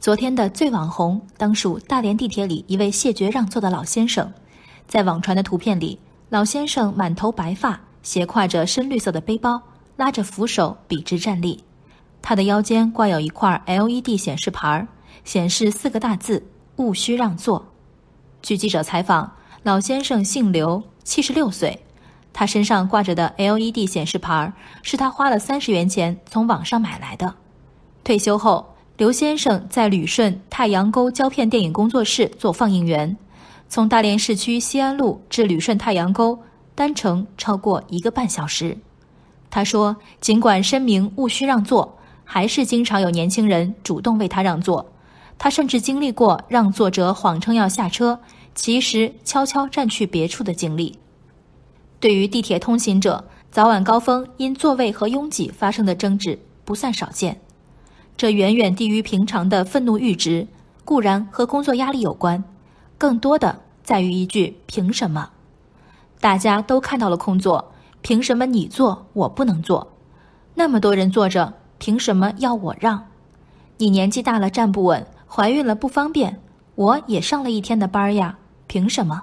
昨天的最网红当属大连地铁里一位谢绝让座的老先生。在网传的图片里，老先生满头白发，斜挎着深绿色的背包，拉着扶手笔直站立。他的腰间挂有一块 LED 显示牌，显示四个大字：“勿需让座。”据记者采访，老先生姓刘，七十六岁。他身上挂着的 LED 显示牌是他花了三十元钱从网上买来的。退休后，刘先生在旅顺太阳沟胶片电影工作室做放映员，从大连市区西安路至旅顺太阳沟单程超过一个半小时。他说：“尽管声明勿需让座，还是经常有年轻人主动为他让座。他甚至经历过让座者谎称要下车，其实悄悄占去别处的经历。”对于地铁通行者，早晚高峰因座位和拥挤发生的争执不算少见。这远远低于平常的愤怒阈值，固然和工作压力有关，更多的在于一句“凭什么”。大家都看到了空座，凭什么你坐我不能坐？那么多人坐着，凭什么要我让？你年纪大了站不稳，怀孕了不方便，我也上了一天的班呀，凭什么？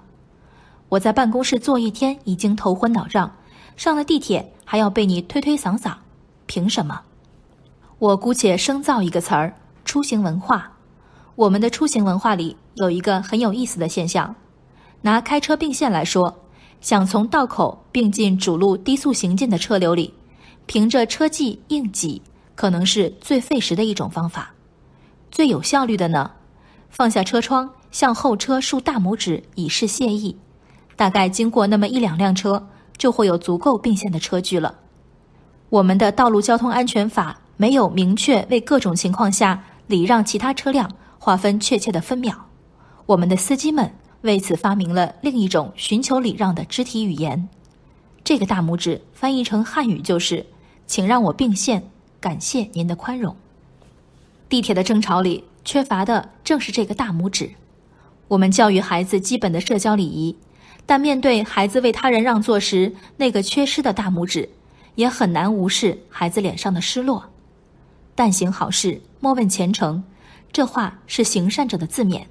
我在办公室坐一天已经头昏脑胀，上了地铁还要被你推推搡搡，凭什么？我姑且生造一个词儿——出行文化。我们的出行文化里有一个很有意思的现象，拿开车并线来说，想从道口并进主路低速行进的车流里，凭着车技硬挤，可能是最费时的一种方法。最有效率的呢，放下车窗，向后车竖大拇指以示谢意。大概经过那么一两辆车，就会有足够并线的车距了。我们的道路交通安全法没有明确为各种情况下礼让其他车辆划分确切的分秒，我们的司机们为此发明了另一种寻求礼让的肢体语言。这个大拇指翻译成汉语就是“请让我并线，感谢您的宽容”。地铁的争吵里缺乏的正是这个大拇指。我们教育孩子基本的社交礼仪。但面对孩子为他人让座时那个缺失的大拇指，也很难无视孩子脸上的失落。但行好事，莫问前程，这话是行善者的自勉。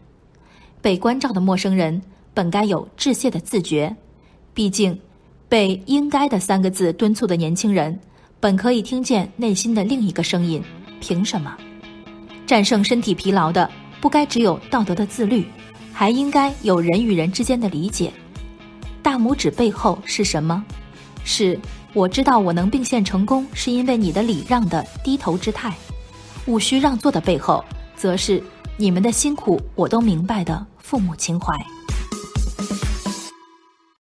被关照的陌生人本该有致谢的自觉，毕竟，被“应该”的三个字敦促的年轻人，本可以听见内心的另一个声音：凭什么？战胜身体疲劳的，不该只有道德的自律，还应该有人与人之间的理解。大拇指背后是什么？是我知道我能并线成功，是因为你的礼让的低头之态；无需让座的背后，则是你们的辛苦我都明白的父母情怀。